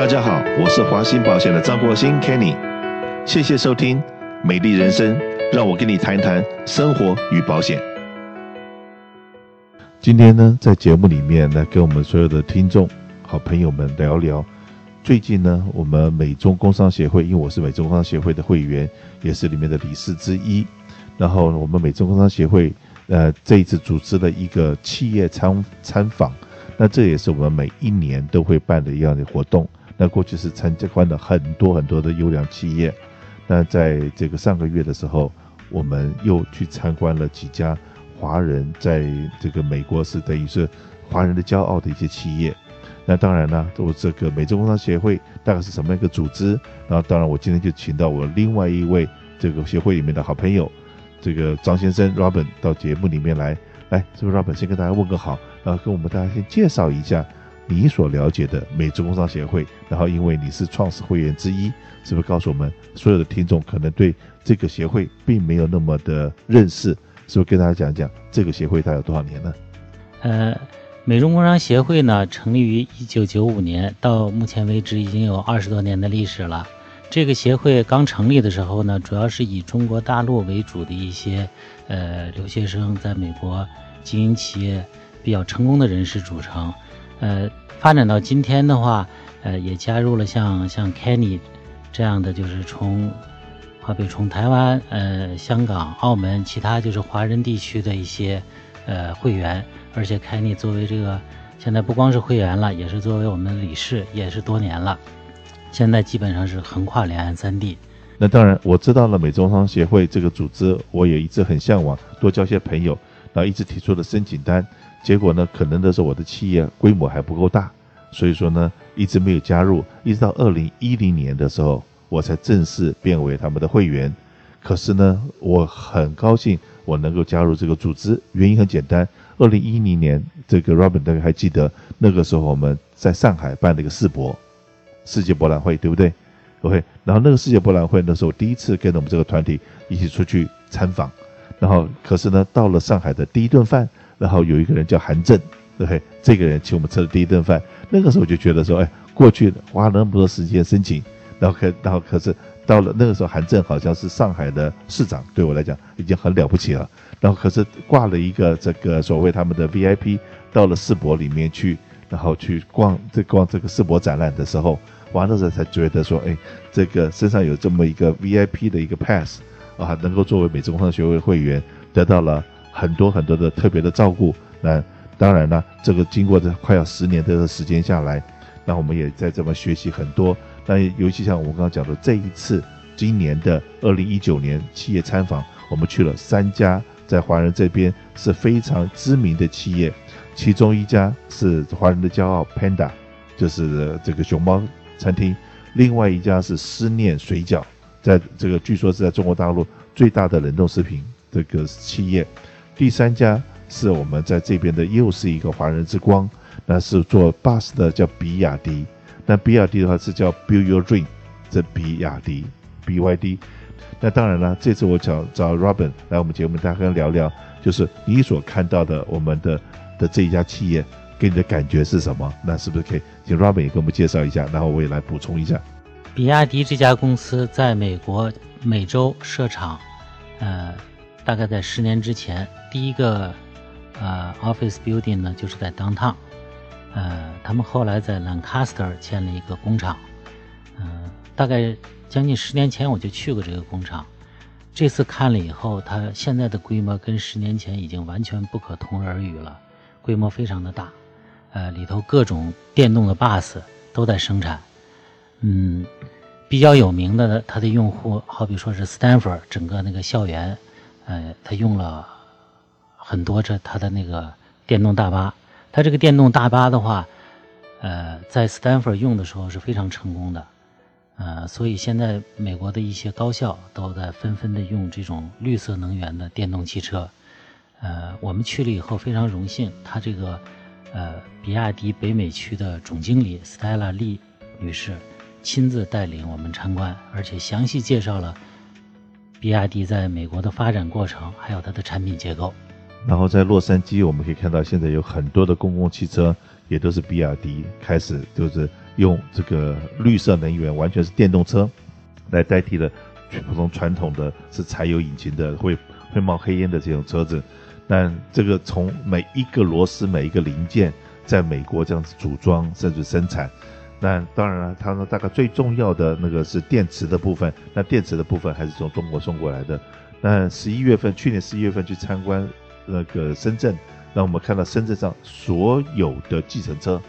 大家好，我是华兴保险的张国兴 Kenny，谢谢收听美丽人生，让我跟你谈谈生活与保险。今天呢，在节目里面来跟我们所有的听众、好朋友们聊聊。最近呢，我们美中工商协会，因为我是美中工商协会的会员，也是里面的理事之一。然后我们美中工商协会，呃，这一次组织了一个企业参参访，那这也是我们每一年都会办的一样的活动。那过去是参观了很多很多的优良企业，那在这个上个月的时候，我们又去参观了几家华人在这个美国是等于是华人的骄傲的一些企业。那当然呢，我这个美洲工商协会大概是什么样一个组织？然后当然我今天就请到我另外一位这个协会里面的好朋友，这个张先生 Robin 到节目里面来。来，这个 Robin 先跟大家问个好，然后跟我们大家先介绍一下。你所了解的美中工商协会，然后因为你是创始会员之一，是不是告诉我们所有的听众可能对这个协会并没有那么的认识？是不是跟大家讲讲这个协会它有多少年呢？呃，美中工商协会呢，成立于一九九五年，到目前为止已经有二十多年的历史了。这个协会刚成立的时候呢，主要是以中国大陆为主的一些呃留学生在美国经营企业比较成功的人士组成。呃，发展到今天的话，呃，也加入了像像 Kenny 这样的，就是从，好比从台湾、呃香港、澳门，其他就是华人地区的一些呃会员，而且 Kenny 作为这个现在不光是会员了，也是作为我们理事，也是多年了，现在基本上是横跨两岸三地。那当然，我知道了美中商协会这个组织，我也一直很向往，多交些朋友，然后一直提出了申请单。结果呢，可能的是我的企业规模还不够大，所以说呢，一直没有加入。一直到二零一零年的时候，我才正式变为他们的会员。可是呢，我很高兴我能够加入这个组织，原因很简单。二零一零年，这个 Robin 大家还记得，那个时候我们在上海办了一个世博，世界博览会，对不对？OK，然后那个世界博览会，那时候我第一次跟着我们这个团体一起出去参访。然后，可是呢，到了上海的第一顿饭。然后有一个人叫韩正，对不对？这个人请我们吃了第一顿饭。那个时候就觉得说，哎，过去花了那么多时间申请，然后可，然后可是到了那个时候，韩正好像是上海的市长，对我来讲已经很了不起了。然后可是挂了一个这个所谓他们的 VIP，到了世博里面去，然后去逛这逛这个世博展览的时候，完了时候才觉得说，哎，这个身上有这么一个 VIP 的一个 pass 啊，能够作为美中工商学会会员，得到了。很多很多的特别的照顾，那当然了，这个经过这快要十年的时间下来，那我们也在这么学习很多。那尤其像我们刚刚讲的这一次，今年的二零一九年企业参访，我们去了三家在华人这边是非常知名的企业，其中一家是华人的骄傲 Panda，就是这个熊猫餐厅；另外一家是思念水饺，在这个据说是在中国大陆最大的冷冻食品这个企业。第三家是我们在这边的，又是一个华人之光，那是做巴士的，叫比亚迪。那比亚迪的话是叫 Build Your Dream，这比亚迪 BYD。那当然了，这次我找找 Robin 来我们节目，大家跟聊聊，就是你所看到的我们的的这一家企业，给你的感觉是什么？那是不是可以请 Robin 也给我们介绍一下，然后我也来补充一下。比亚迪这家公司在美国美洲设厂，呃。大概在十年之前，第一个呃 office building 呢，就是在 downtown，呃，他们后来在 Lancaster 建了一个工厂，嗯、大概将近十年前我就去过这个工厂，这次看了以后，它现在的规模跟十年前已经完全不可同日而语了，规模非常的大，呃，里头各种电动的 bus 都在生产，嗯，比较有名的，它的用户好比说是 Stanford 整个那个校园。呃，他用了很多这他的那个电动大巴，他这个电动大巴的话，呃，在斯坦福用的时候是非常成功的，呃，所以现在美国的一些高校都在纷纷的用这种绿色能源的电动汽车，呃，我们去了以后非常荣幸，他这个呃比亚迪北美区的总经理 Stella Lee 女士亲自带领我们参观，而且详细介绍了。比亚迪在美国的发展过程，还有它的产品结构。然后在洛杉矶，我们可以看到现在有很多的公共汽车也都是比亚迪开始就是用这个绿色能源，完全是电动车来代替了普通传统的是柴油引擎的会会冒黑烟的这种车子。但这个从每一个螺丝每一个零件在美国这样子组装甚至生产。那当然了，它呢大概最重要的那个是电池的部分。那电池的部分还是从中国送过来的。那十一月份，去年十一月份去参观那个深圳，让我们看到深圳上所有的计程车，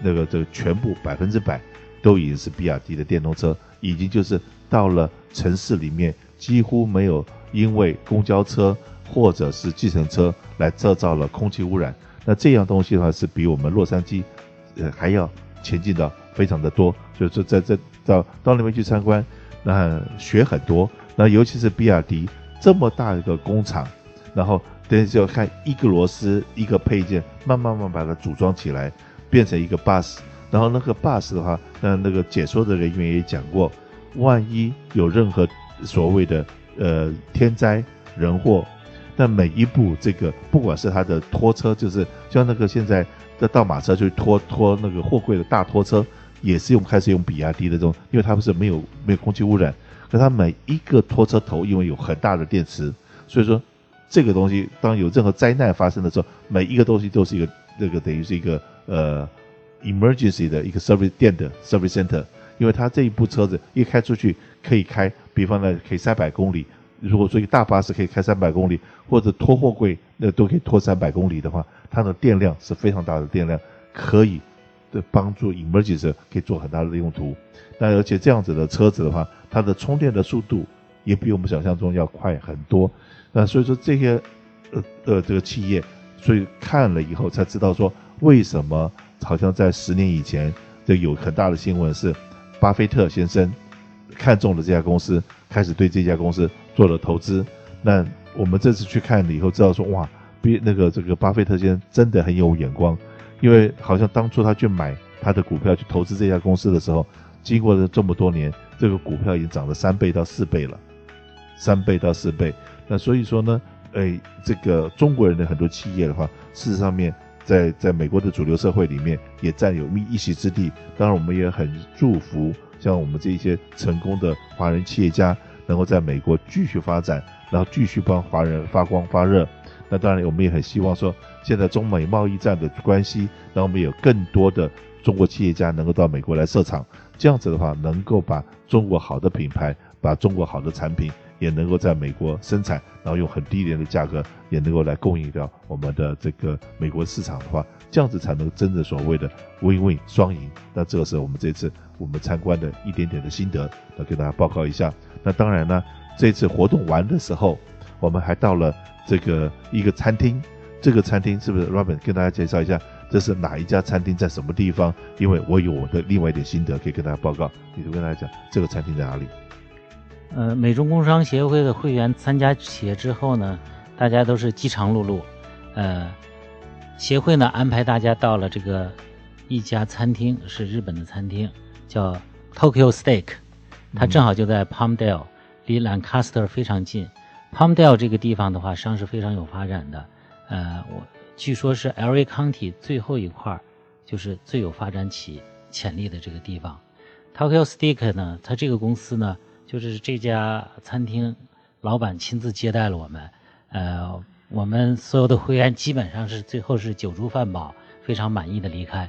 那个这个全部百分之百都已经是比亚迪的电动车，已经就是到了城市里面几乎没有因为公交车或者是计程车来制造了空气污染。那这样东西的话是比我们洛杉矶呃还要前进的。非常的多，所以说在这到到那边去参观，那学很多。那尤其是比亚迪这么大一个工厂，然后等于就要看一个螺丝一个配件，慢慢慢把它组装起来，变成一个 bus。然后那个 bus 的话，那那个解说的人员也讲过，万一有任何所谓的呃天灾人祸，那每一步这个不管是它的拖车，就是像那个现在的倒马车，就拖拖那个货柜的大拖车。也是用开始用比亚迪的这种，因为它不是没有没有空气污染，可它每一个拖车头因为有很大的电池，所以说这个东西当有任何灾难发生的时候，每一个东西都是一个这个等于是一个呃 emergency 的一个 service 电的 service center，因为它这一部车子一开出去可以开，比方呢可以三百公里，如果说一个大巴士可以开三百公里，或者拖货柜那都可以拖三百公里的话，它的电量是非常大的电量，可以。的帮助，emergency 可以做很大的用途。那而且这样子的车子的话，它的充电的速度也比我们想象中要快很多。那所以说这些呃呃这个企业，所以看了以后才知道说，为什么好像在十年以前，就有很大的新闻是，巴菲特先生看中了这家公司，开始对这家公司做了投资。那我们这次去看了以后，知道说哇，比那个这个巴菲特先生真的很有眼光。因为好像当初他去买他的股票去投资这家公司的时候，经过了这么多年，这个股票已经涨了三倍到四倍了，三倍到四倍。那所以说呢，哎，这个中国人的很多企业的话，事实上面在在美国的主流社会里面也占有一席之地。当然，我们也很祝福像我们这一些成功的华人企业家，能够在美国继续发展，然后继续帮华人发光发热。那当然，我们也很希望说，现在中美贸易战的关系，让我们有更多的中国企业家能够到美国来设厂，这样子的话，能够把中国好的品牌，把中国好的产品，也能够在美国生产，然后用很低廉的价格，也能够来供应掉我们的这个美国市场的话，这样子才能真正所谓的 win-win 双赢。那这个是我们这次我们参观的一点点的心得，来给大家报告一下。那当然呢，这次活动完的时候，我们还到了。这个一个餐厅，这个餐厅是不是 Robin 跟大家介绍一下，这是哪一家餐厅，在什么地方？因为我有我的另外一点心得可以跟大家报告，你就跟大家讲这个餐厅在哪里。呃，美中工商协会的会员参加企业之后呢，大家都是饥肠辘辘，呃，协会呢安排大家到了这个一家餐厅，是日本的餐厅，叫 Tokyo Steak，它正好就在 Palmdale，离 Lancaster 非常近。Palmdale 这个地方的话，商是非常有发展的。呃，我据说是 LA County 最后一块，就是最有发展起潜力的这个地方。Tokyo Steak 呢，它这个公司呢，就是这家餐厅老板亲自接待了我们。呃，我们所有的会员基本上是最后是酒足饭饱，非常满意的离开。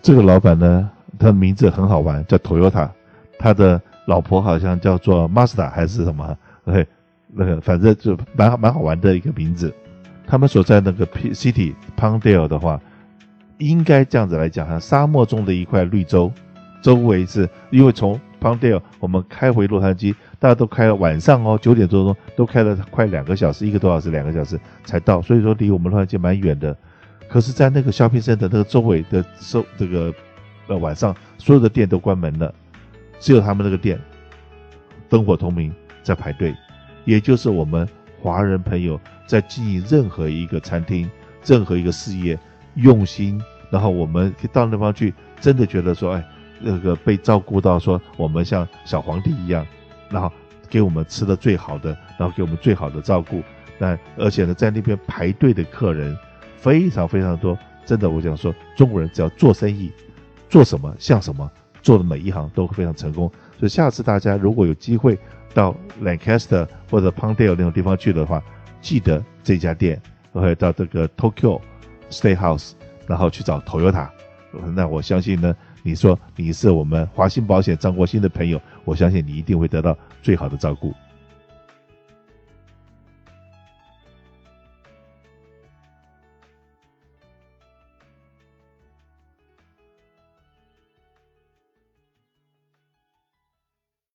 这个老板呢，他的名字很好玩，叫 Toyota，他的老婆好像叫做 Mazda 还是什么？对。那个反正就蛮蛮好玩的一个名字，他们所在那个 City Pundale 的话，应该这样子来讲哈，沙漠中的一块绿洲，周围是因为从 Pundale 我们开回洛杉矶，大家都开了晚上哦，九点多钟都开了快两个小时，一个多小时，两个小时才到，所以说离我们洛杉矶蛮远的。可是，在那个 shopping center 那个周围的收这个呃晚上，所有的店都关门了，只有他们那个店灯火通明在排队。也就是我们华人朋友在经营任何一个餐厅、任何一个事业，用心，然后我们到那方去，真的觉得说，哎，那个被照顾到，说我们像小皇帝一样，然后给我们吃的最好的，然后给我们最好的照顾。那而且呢，在那边排队的客人非常非常多，真的，我想说，中国人只要做生意，做什么像什么，做的每一行都非常成功。所以下次大家如果有机会到 Lancaster 或者 p o n d a l e 那种地方去的话，记得这家店，然后到这个 Tokyo Stayhouse，然后去找 Toyota。那我相信呢，你说你是我们华信保险张国兴的朋友，我相信你一定会得到最好的照顾。